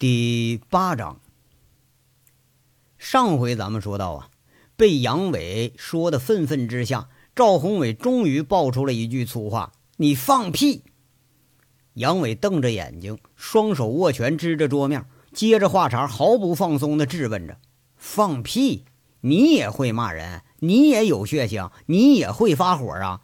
第八章，上回咱们说到啊，被杨伟说的愤愤之下，赵宏伟终于爆出了一句粗话：“你放屁！”杨伟瞪着眼睛，双手握拳支着桌面，接着话茬毫不放松的质问着：“放屁！你也会骂人？你也有血性？你也会发火啊？”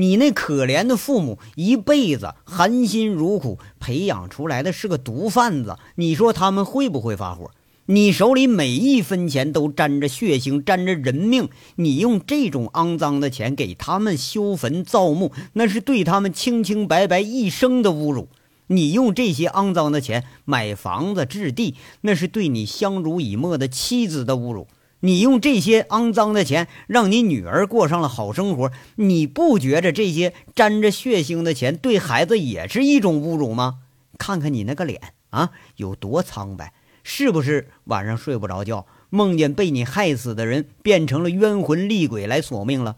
你那可怜的父母一辈子含辛茹苦培养出来的是个毒贩子，你说他们会不会发火？你手里每一分钱都沾着血腥，沾着人命，你用这种肮脏的钱给他们修坟造墓，那是对他们清清白白一生的侮辱。你用这些肮脏的钱买房子置地，那是对你相濡以沫的妻子的侮辱。你用这些肮脏的钱让你女儿过上了好生活，你不觉着这些沾着血腥的钱对孩子也是一种侮辱吗？看看你那个脸啊，有多苍白，是不是晚上睡不着觉，梦见被你害死的人变成了冤魂厉鬼来索命了？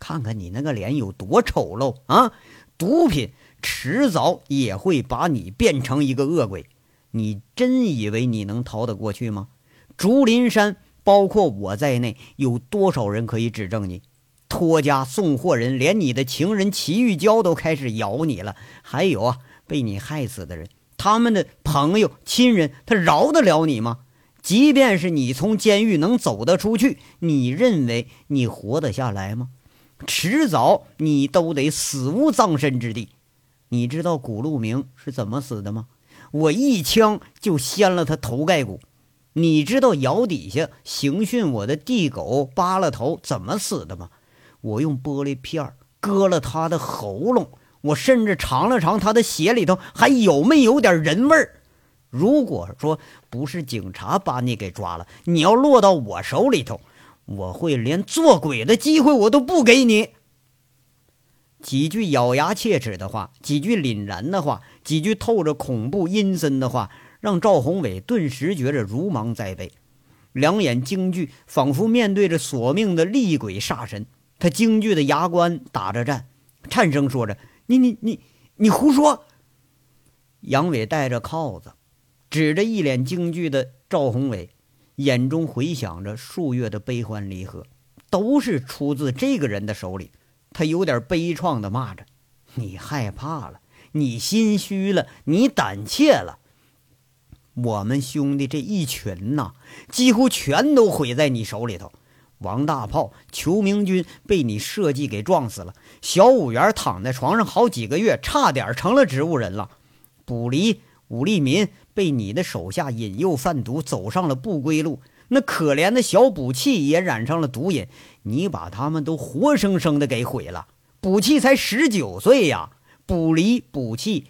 看看你那个脸有多丑陋啊！毒品迟早也会把你变成一个恶鬼，你真以为你能逃得过去吗？竹林山。包括我在内，有多少人可以指证你？托家送货人连你的情人齐玉娇都开始咬你了。还有啊，被你害死的人，他们的朋友、亲人，他饶得了你吗？即便是你从监狱能走得出去，你认为你活得下来吗？迟早你都得死无葬身之地。你知道古路明是怎么死的吗？我一枪就掀了他头盖骨。你知道窑底下刑讯我的地狗扒了头怎么死的吗？我用玻璃片割了他的喉咙，我甚至尝了尝他的血里头还有没有点人味儿。如果说不是警察把你给抓了，你要落到我手里头，我会连做鬼的机会我都不给你。几句咬牙切齿的话，几句凛然的话，几句透着恐怖阴森的话。让赵宏伟顿时觉着如芒在背，两眼惊惧，仿佛面对着索命的厉鬼煞神。他惊惧的牙关打着颤，颤声说着：“你你你你胡说！”杨伟戴着铐子，指着一脸惊惧的赵宏伟，眼中回想着数月的悲欢离合，都是出自这个人的手里。他有点悲怆的骂着：“你害怕了，你心虚了，你胆怯了。”我们兄弟这一群呐，几乎全都毁在你手里头。王大炮、裘明军被你设计给撞死了。小五元躺在床上好几个月，差点成了植物人了。卜离、武立民被你的手下引诱贩毒，走上了不归路。那可怜的小卜气也染上了毒瘾，你把他们都活生生的给毁了。卜气才十九岁呀，卜离、卜气。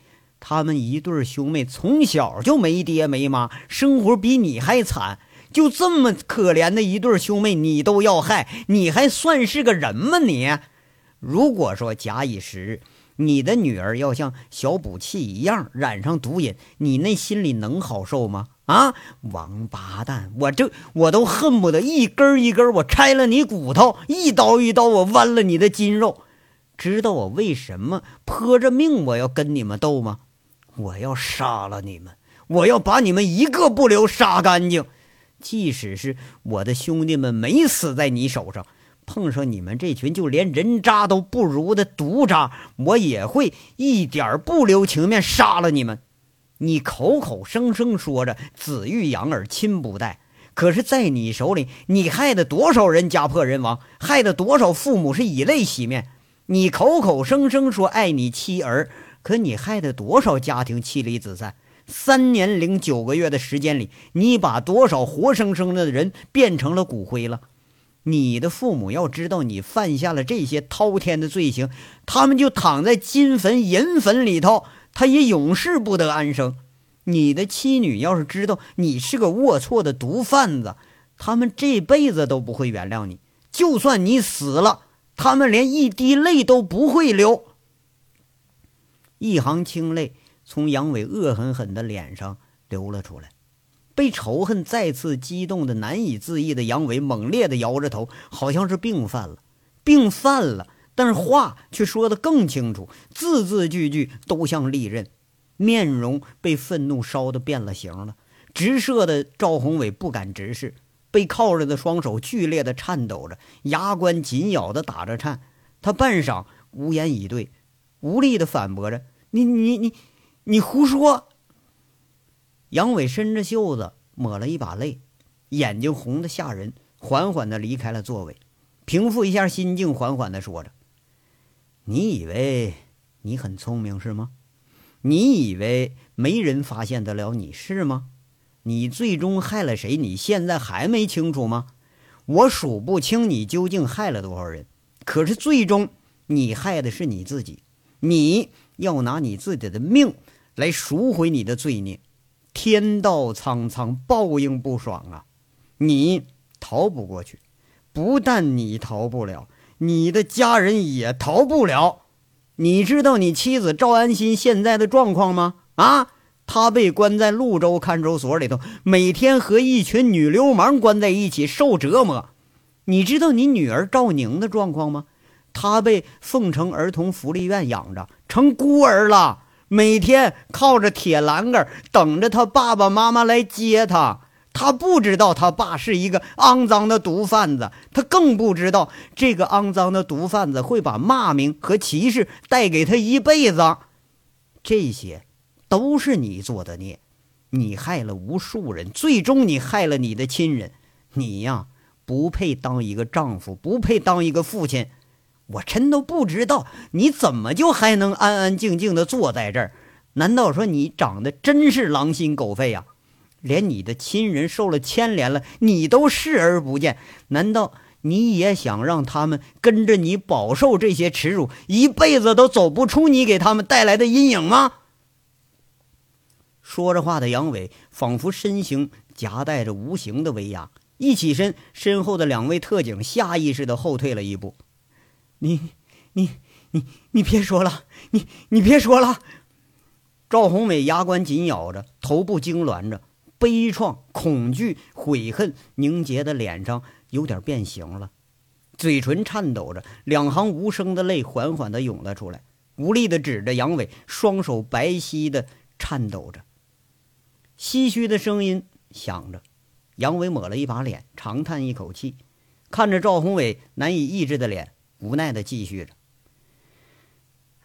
他们一对兄妹从小就没爹没妈，生活比你还惨。就这么可怜的一对兄妹，你都要害，你还算是个人吗？你如果说假以时日，你的女儿要像小补气一样染上毒瘾，你那心里能好受吗？啊，王八蛋！我这我都恨不得一根一根我拆了你骨头，一刀一刀我剜了你的筋肉。知道我为什么泼着命我要跟你们斗吗？我要杀了你们！我要把你们一个不留杀干净！即使是我的兄弟们没死在你手上，碰上你们这群就连人渣都不如的毒渣，我也会一点不留情面杀了你们！你口口声声说着子欲养而亲不待，可是，在你手里，你害得多少人家破人亡，害得多少父母是以泪洗面？你口口声声说爱你妻儿。可你害得多少家庭妻离子散？三年零九个月的时间里，你把多少活生生的人变成了骨灰了？你的父母要知道你犯下了这些滔天的罪行，他们就躺在金坟银坟里头，他也永世不得安生。你的妻女要是知道你是个龌龊的毒贩子，他们这辈子都不会原谅你。就算你死了，他们连一滴泪都不会流。一行清泪从杨伟恶狠狠的脸上流了出来，被仇恨再次激动的难以自抑的杨伟猛烈的摇着头，好像是病犯了，病犯了，但是话却说得更清楚，字字句句都像利刃，面容被愤怒烧得变了形了，直射的赵宏伟不敢直视，被铐着的双手剧烈的颤抖着，牙关紧咬的打着颤。他半晌无言以对，无力的反驳着：“你你你你胡说！”杨伟伸着袖子抹了一把泪，眼睛红的吓人，缓缓的离开了座位，平复一下心境，缓缓的说着：“你以为你很聪明是吗？你以为没人发现得了你是吗？”你最终害了谁？你现在还没清楚吗？我数不清你究竟害了多少人，可是最终你害的是你自己。你要拿你自己的命来赎回你的罪孽。天道苍苍，报应不爽啊！你逃不过去，不但你逃不了，你的家人也逃不了。你知道你妻子赵安心现在的状况吗？啊？他被关在潞州看守所里头，每天和一群女流氓关在一起受折磨。你知道你女儿赵宁的状况吗？她被凤城儿童福利院养着，成孤儿了，每天靠着铁栏杆等着他爸爸妈妈来接他。他不知道他爸是一个肮脏的毒贩子，他更不知道这个肮脏的毒贩子会把骂名和歧视带给他一辈子。这些。都是你做的孽，你害了无数人，最终你害了你的亲人。你呀，不配当一个丈夫，不配当一个父亲。我真都不知道你怎么就还能安安静静的坐在这儿？难道说你长得真是狼心狗肺呀？连你的亲人受了牵连了，你都视而不见？难道你也想让他们跟着你饱受这些耻辱，一辈子都走不出你给他们带来的阴影吗？说着话的杨伟，仿佛身形夹带着无形的威压，一起身，身后的两位特警下意识的后退了一步。你、你、你、你别说了，你、你别说了！赵宏伟牙关紧咬着，头部痉挛着，悲怆、恐惧、悔恨凝结的脸上有点变形了，嘴唇颤抖着，两行无声的泪缓缓的涌了出来，无力的指着杨伟，双手白皙的颤抖着。唏嘘的声音响着，杨伟抹了一把脸，长叹一口气，看着赵宏伟难以抑制的脸，无奈的继续着：“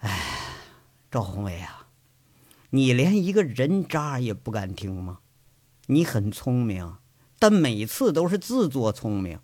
哎，赵宏伟啊，你连一个人渣也不敢听吗？你很聪明，但每次都是自作聪明。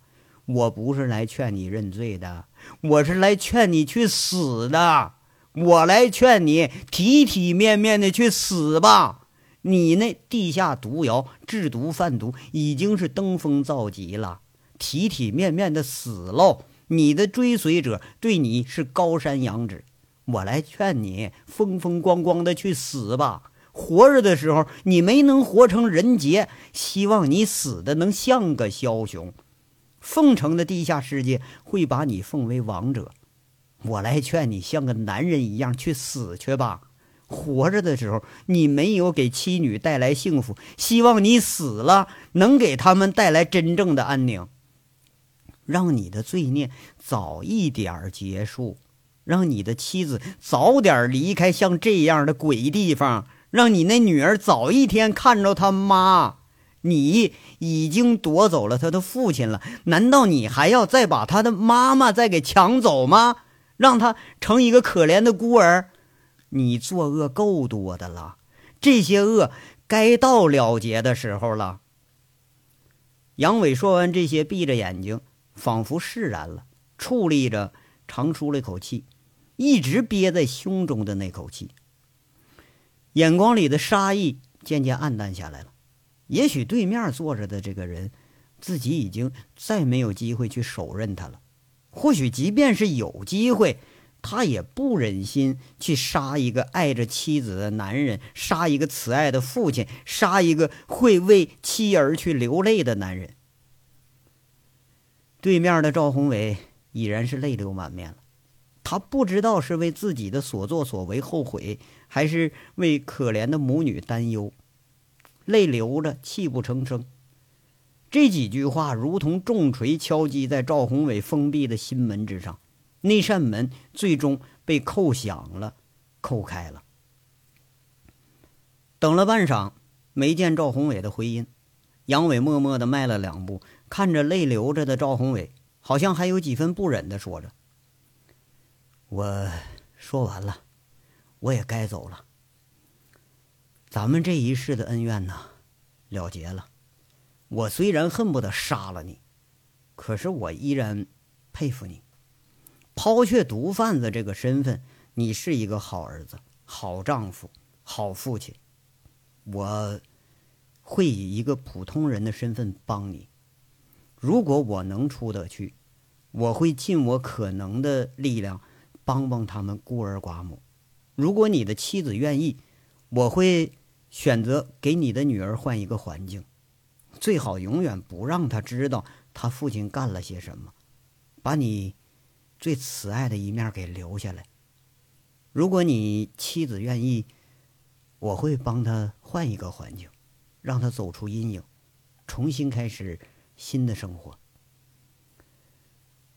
我不是来劝你认罪的，我是来劝你去死的。我来劝你体体面面的去死吧。”你那地下毒窑制毒贩毒已经是登峰造极了，体体面面的死喽！你的追随者对你是高山仰止，我来劝你风风光光的去死吧！活着的时候你没能活成人杰，希望你死的能像个枭雄。凤城的地下世界会把你奉为王者，我来劝你像个男人一样去死去吧！活着的时候，你没有给妻女带来幸福，希望你死了能给他们带来真正的安宁，让你的罪孽早一点结束，让你的妻子早点离开像这样的鬼地方，让你那女儿早一天看着他妈。你已经夺走了他的父亲了，难道你还要再把他的妈妈再给抢走吗？让他成一个可怜的孤儿？你作恶够多的了，这些恶该到了结的时候了。杨伟说完这些，闭着眼睛，仿佛释然了，矗立着，长舒了一口气，一直憋在胸中的那口气，眼光里的杀意渐渐暗淡下来了。也许对面坐着的这个人，自己已经再没有机会去手刃他了。或许，即便是有机会。他也不忍心去杀一个爱着妻子的男人，杀一个慈爱的父亲，杀一个会为妻儿去流泪的男人。对面的赵宏伟已然是泪流满面了，他不知道是为自己的所作所为后悔，还是为可怜的母女担忧，泪流着，泣不成声。这几句话如同重锤敲击在赵宏伟封闭的心门之上。那扇门最终被扣响了，扣开了。等了半晌，没见赵宏伟的回音。杨伟默默地迈了两步，看着泪流着的赵宏伟，好像还有几分不忍地说着：“我说完了，我也该走了。咱们这一世的恩怨呢，了结了。我虽然恨不得杀了你，可是我依然佩服你。抛却毒贩子这个身份，你是一个好儿子、好丈夫、好父亲。我。”会以一个普通人的身份帮你。如果我能出得去，我会尽我可能的力量帮帮他们孤儿寡母。如果你的妻子愿意，我会选择给你的女儿换一个环境，最好永远不让她知道她父亲干了些什么，把你最慈爱的一面给留下来。如果你妻子愿意，我会帮她换一个环境。让她走出阴影，重新开始新的生活，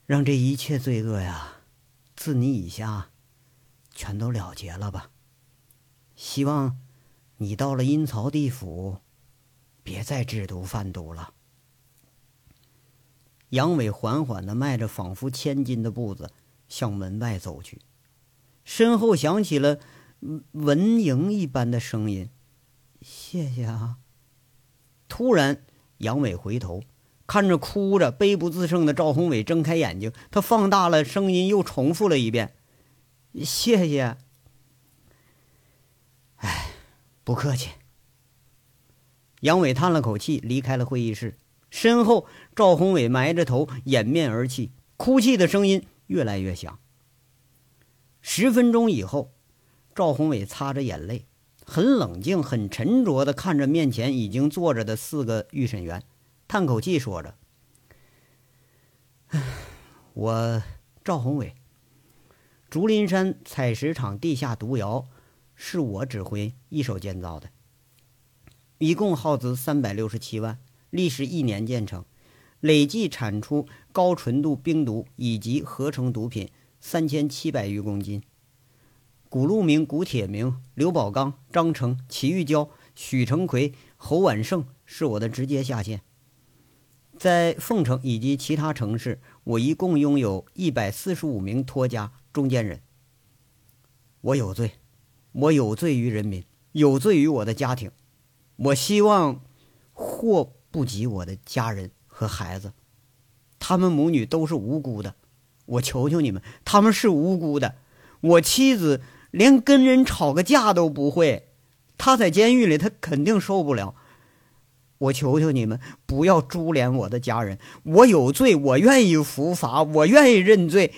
让这一切罪恶呀，自你以下，全都了结了吧。希望你到了阴曹地府，别再制毒贩毒了。杨伟缓缓的迈着仿佛千斤的步子向门外走去，身后响起了蚊蝇一般的声音：“谢谢啊。”突然，杨伟回头看着哭着、悲不自胜的赵宏伟，睁开眼睛，他放大了声音，又重复了一遍：“谢谢。”哎，不客气。杨伟叹了口气，离开了会议室。身后，赵宏伟埋着头掩面而泣，哭泣的声音越来越响。十分钟以后，赵宏伟擦着眼泪。很冷静、很沉着地看着面前已经坐着的四个预审员，叹口气说着：“我赵宏伟，竹林山采石场地下毒窑是我指挥一手建造的，一共耗资三百六十七万，历时一年建成，累计产出高纯度冰毒以及合成毒品三千七百余公斤。”古路明、古铁明、刘宝刚、张成、齐玉娇、许成奎、侯晚胜是我的直接下线。在凤城以及其他城市，我一共拥有一百四十五名托家中间人。我有罪，我有罪于人民，有罪于我的家庭。我希望祸不及我的家人和孩子，他们母女都是无辜的。我求求你们，他们是无辜的。我妻子。连跟人吵个架都不会，她在监狱里，她肯定受不了。我求求你们，不要株连我的家人。我有罪，我愿意伏法，我愿意认罪，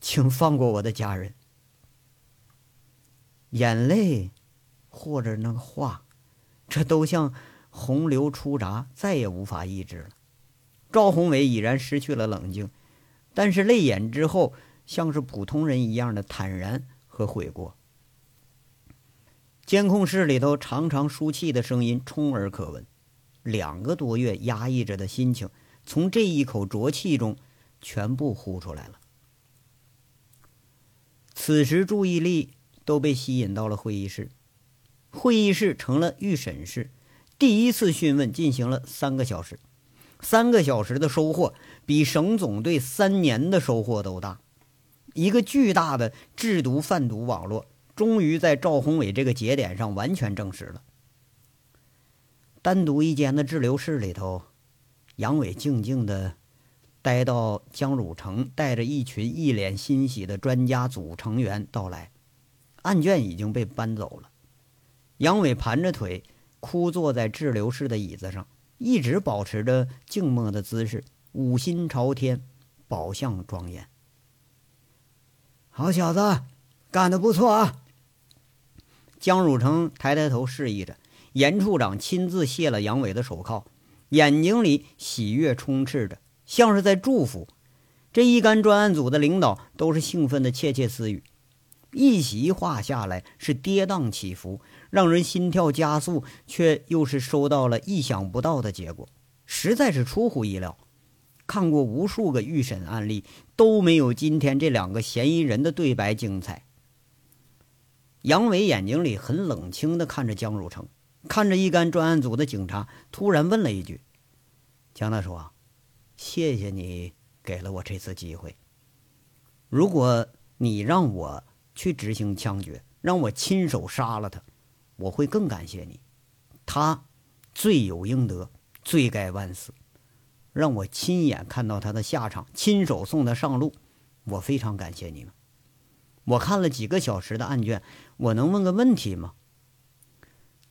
请放过我的家人。眼泪，或者那个话，这都像洪流出闸，再也无法抑制了。赵宏伟已然失去了冷静，但是泪眼之后，像是普通人一样的坦然。和悔过。监控室里头长长输气的声音充耳可闻，两个多月压抑着的心情，从这一口浊气中全部呼出来了。此时注意力都被吸引到了会议室，会议室成了预审室。第一次讯问进行了三个小时，三个小时的收获比省总队三年的收获都大。一个巨大的制毒贩毒网络，终于在赵宏伟这个节点上完全证实了。单独一间的滞留室里头，杨伟静静的待到江汝成带着一群一脸欣喜的专家组成员到来，案卷已经被搬走了。杨伟盘着腿，枯坐在滞留室的椅子上，一直保持着静默的姿势，五心朝天，宝相庄严。好小子，干得不错啊！江汝成抬抬头示意着，严处长亲自卸了杨伟的手铐，眼睛里喜悦充斥着，像是在祝福。这一干专案组的领导都是兴奋的窃窃私语。一席话下来是跌宕起伏，让人心跳加速，却又是收到了意想不到的结果，实在是出乎意料。看过无数个预审案例，都没有今天这两个嫌疑人的对白精彩。杨伟眼睛里很冷清的看着江汝成，看着一干专案组的警察，突然问了一句：“江大叔，谢谢你给了我这次机会。如果你让我去执行枪决，让我亲手杀了他，我会更感谢你。他罪有应得，罪该万死。让我亲眼看到他的下场，亲手送他上路，我非常感谢你们。我看了几个小时的案卷，我能问个问题吗？”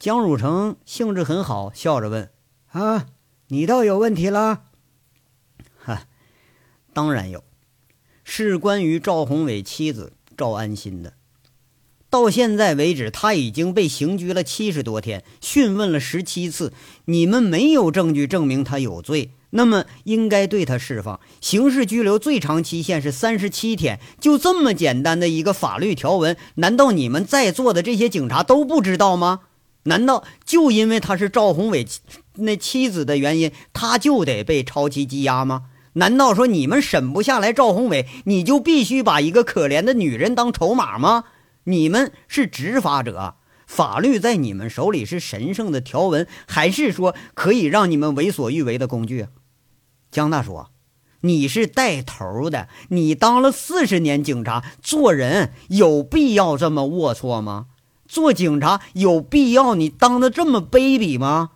江汝成兴致很好，笑着问：“啊，你倒有问题了？”“哈，当然有，是关于赵宏伟妻子赵安心的。到现在为止，他已经被刑拘了七十多天，讯问了十七次，你们没有证据证明他有罪，那么应该对他释放。刑事拘留最长期限是三十七天，就这么简单的一个法律条文，难道你们在座的这些警察都不知道吗？”难道就因为他是赵宏伟那妻子的原因，他就得被超期羁押吗？难道说你们审不下来赵宏伟，你就必须把一个可怜的女人当筹码吗？你们是执法者，法律在你们手里是神圣的条文，还是说可以让你们为所欲为的工具？江大叔，你是带头的，你当了四十年警察，做人有必要这么龌龊吗？做警察有必要你当的这么卑鄙吗？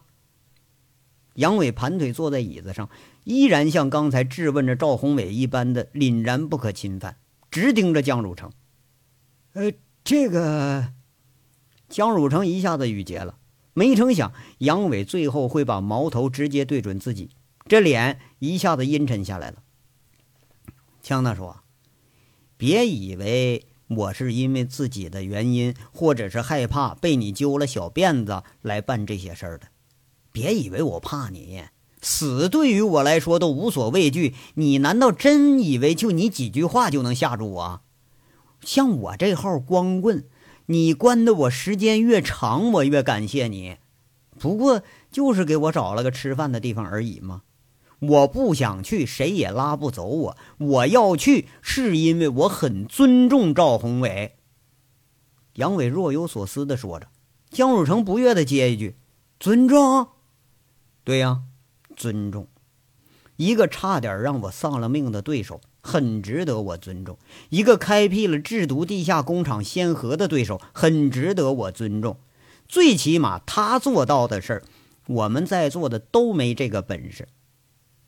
杨伟盘腿坐在椅子上，依然像刚才质问着赵宏伟一般的凛然不可侵犯，直盯着江汝成。呃，这个江汝成一下子语结了，没成想杨伟最后会把矛头直接对准自己，这脸一下子阴沉下来了。江大叔，别以为。我是因为自己的原因，或者是害怕被你揪了小辫子来办这些事儿的。别以为我怕你，死对于我来说都无所畏惧。你难道真以为就你几句话就能吓住我？像我这号光棍，你关的我时间越长，我越感谢你。不过就是给我找了个吃饭的地方而已嘛。我不想去，谁也拉不走我。我要去，是因为我很尊重赵宏伟。杨伟若有所思的说着，江汝成不悦的接一句：“尊重？对呀，尊重。一个差点让我丧了命的对手，很值得我尊重；一个开辟了制毒地下工厂先河的对手，很值得我尊重。最起码他做到的事儿，我们在座的都没这个本事。”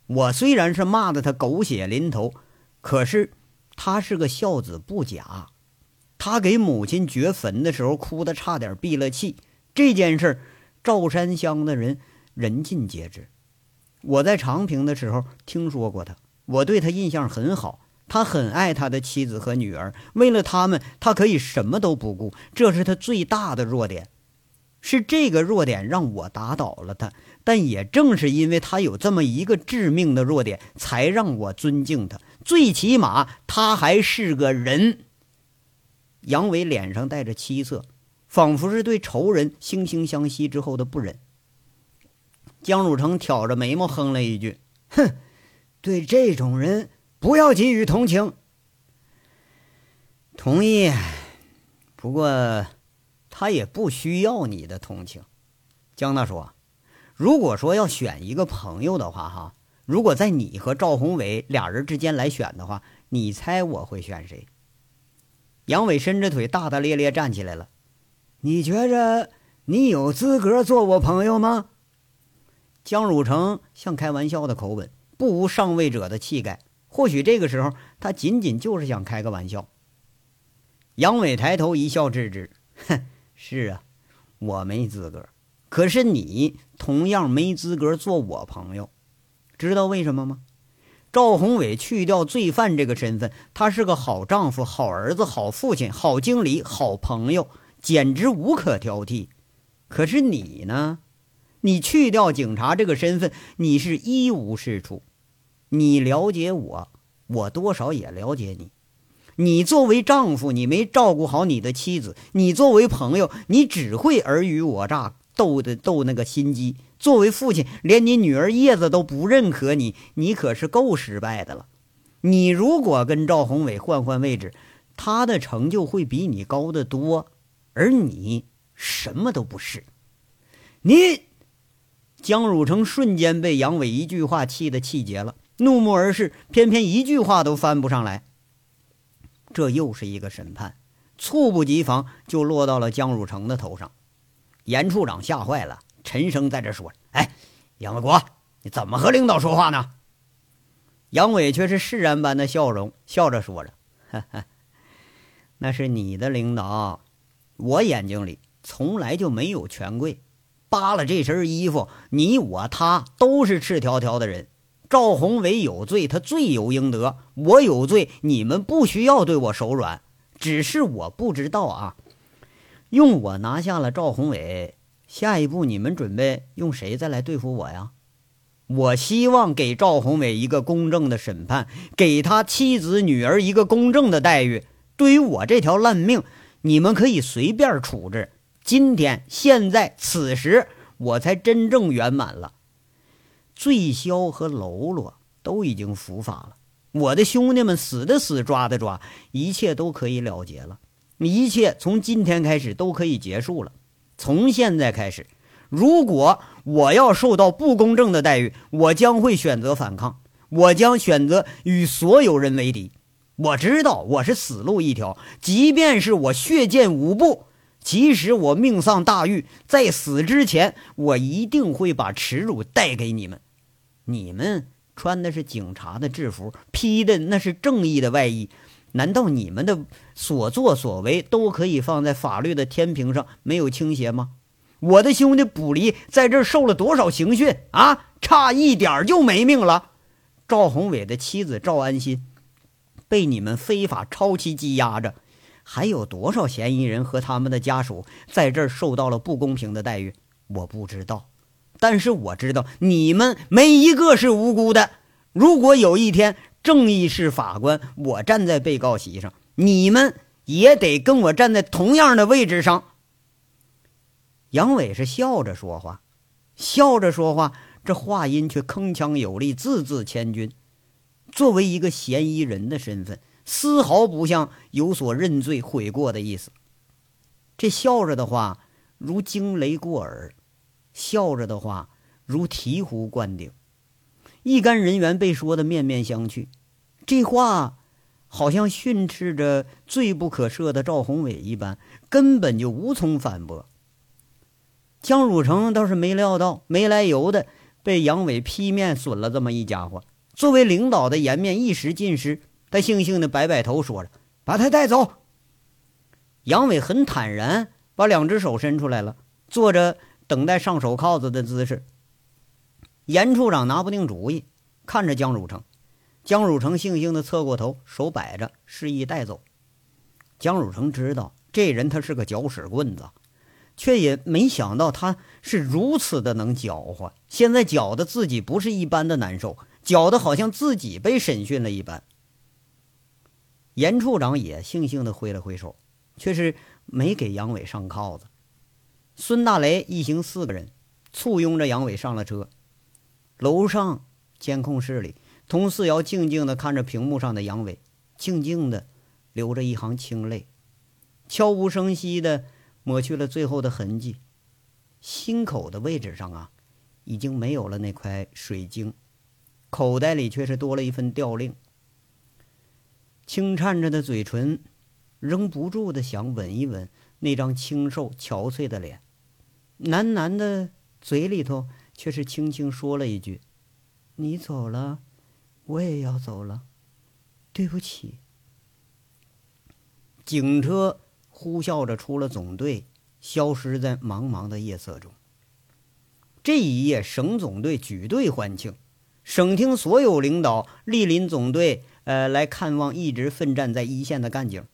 我虽然是骂的他狗血淋头，可是他是个孝子不假。他给母亲掘坟的时候哭得差点闭了气，这件事赵山乡的人人尽皆知。我在长平的时候听说过他，我对他印象很好。他很爱他的妻子和女儿，为了他们，他可以什么都不顾，这是他最大的弱点。是这个弱点让我打倒了他。但也正是因为他有这么一个致命的弱点，才让我尊敬他。最起码他还是个人。杨伟脸上带着凄色，仿佛是对仇人惺惺相惜之后的不忍。江汝成挑着眉毛哼了一句：“哼，对这种人不要给予同情。”同意，不过他也不需要你的同情。江大叔。如果说要选一个朋友的话，哈，如果在你和赵宏伟俩人之间来选的话，你猜我会选谁？杨伟伸着腿，大大咧咧站起来了。你觉着你有资格做我朋友吗？江汝成像开玩笑的口吻，不无上位者的气概。或许这个时候他仅仅就是想开个玩笑。杨伟抬头一笑，置之：“哼，是啊，我没资格。”可是你同样没资格做我朋友，知道为什么吗？赵宏伟去掉罪犯这个身份，他是个好丈夫、好儿子、好父亲、好经理、好朋友，简直无可挑剔。可是你呢？你去掉警察这个身份，你是一无是处。你了解我，我多少也了解你。你作为丈夫，你没照顾好你的妻子；你作为朋友，你只会尔虞我诈。斗的斗那个心机，作为父亲，连你女儿叶子都不认可你，你可是够失败的了。你如果跟赵宏伟换换位置，他的成就会比你高得多，而你什么都不是。你！江汝成瞬间被杨伟一句话气得气结了，怒目而视，偏偏一句话都翻不上来。这又是一个审判，猝不及防就落到了江汝成的头上。严处长吓坏了，沉声在这说：“哎，杨卫国，你怎么和领导说话呢？”杨伟却是释然般的笑容，笑着说着：“哈哈，那是你的领导，我眼睛里从来就没有权贵。扒了这身衣服，你我他都是赤条条的人。赵宏伟有罪，他罪有应得；我有罪，你们不需要对我手软。只是我不知道啊，用我拿下了赵宏伟，下一步你们准备用谁再来对付我呀？”我希望给赵宏伟一个公正的审判，给他妻子女儿一个公正的待遇。对于我这条烂命，你们可以随便处置。今天、现在、此时，我才真正圆满了。醉霄和喽啰都已经伏法了，我的兄弟们死的死，抓的抓，一切都可以了结了。一切从今天开始都可以结束了。从现在开始。如果我要受到不公正的待遇，我将会选择反抗，我将选择与所有人为敌。我知道我是死路一条，即便是我血溅五步，即使我命丧大狱，在死之前，我一定会把耻辱带给你们。你们穿的是警察的制服，披的那是正义的外衣，难道你们的所作所为都可以放在法律的天平上没有倾斜吗？我的兄弟卜离在这受了多少刑讯啊！差一点就没命了。赵宏伟的妻子赵安心被你们非法超期羁押着，还有多少嫌疑人和他们的家属在这儿受到了不公平的待遇？我不知道，但是我知道你们没一个是无辜的。如果有一天正义是法官，我站在被告席上，你们也得跟我站在同样的位置上。杨伟是笑着说话，笑着说话，这话音却铿锵有力，字字千钧。作为一个嫌疑人的身份，丝毫不像有所认罪悔过的意思。这笑着的话如惊雷过耳，笑着的话如醍醐灌顶，一干人员被说的面面相觑。这话好像训斥着罪不可赦的赵宏伟一般，根本就无从反驳。江汝成倒是没料到，没来由的被杨伟劈面损了这么一家伙。作为领导的颜面一时尽失，他悻悻的摆摆头，说着：“把他带走。”杨伟很坦然，把两只手伸出来了，做着等待上手铐子的姿势。严处长拿不定主意，看着江汝成。江汝成悻悻的侧过头，手摆着，示意带走。江汝成知道这人他是个搅屎棍子。却也没想到他是如此的能搅和，现在搅得自己不是一般的难受，搅得好像自己被审讯了一般。严处长也悻悻地挥了挥手，却是没给杨伟上铐子。孙大雷一行四个人簇拥着杨伟上了车。楼上监控室里，佟四瑶静静地看着屏幕上的杨伟，静静的流着一行清泪，悄无声息的。抹去了最后的痕迹，心口的位置上啊，已经没有了那块水晶，口袋里却是多了一份调令。轻颤着的嘴唇，仍不住的想吻一吻那张清瘦憔悴的脸，喃喃的嘴里头却是轻轻说了一句：“你走了，我也要走了，对不起。”警车。呼啸着出了总队，消失在茫茫的夜色中。这一夜，省总队举队欢庆，省厅所有领导莅临总队，呃，来看望一直奋战在一线的干警，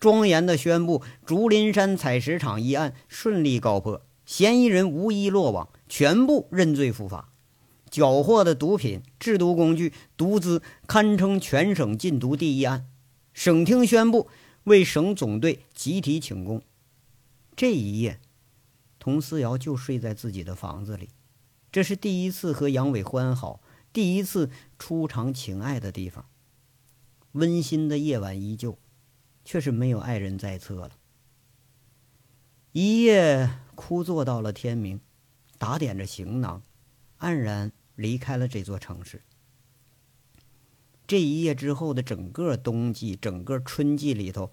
庄严的宣布竹林山采石场一案顺利告破，嫌疑人无一落网，全部认罪伏法。缴获的毒品、制毒工具、毒资堪称全省禁毒第一案。省厅宣布。为省总队集体请功。这一夜，佟思瑶就睡在自己的房子里。这是第一次和杨伟欢好，第一次初尝情爱的地方。温馨的夜晚依旧，却是没有爱人在侧了。一夜枯坐到了天明，打点着行囊，黯然离开了这座城市。这一夜之后的整个冬季、整个春季里头，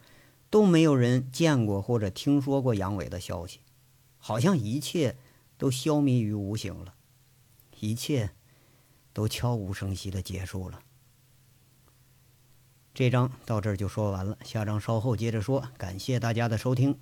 都没有人见过或者听说过杨伟的消息，好像一切都消弭于无形了，一切都悄无声息的结束了。这章到这儿就说完了，下章稍后接着说。感谢大家的收听。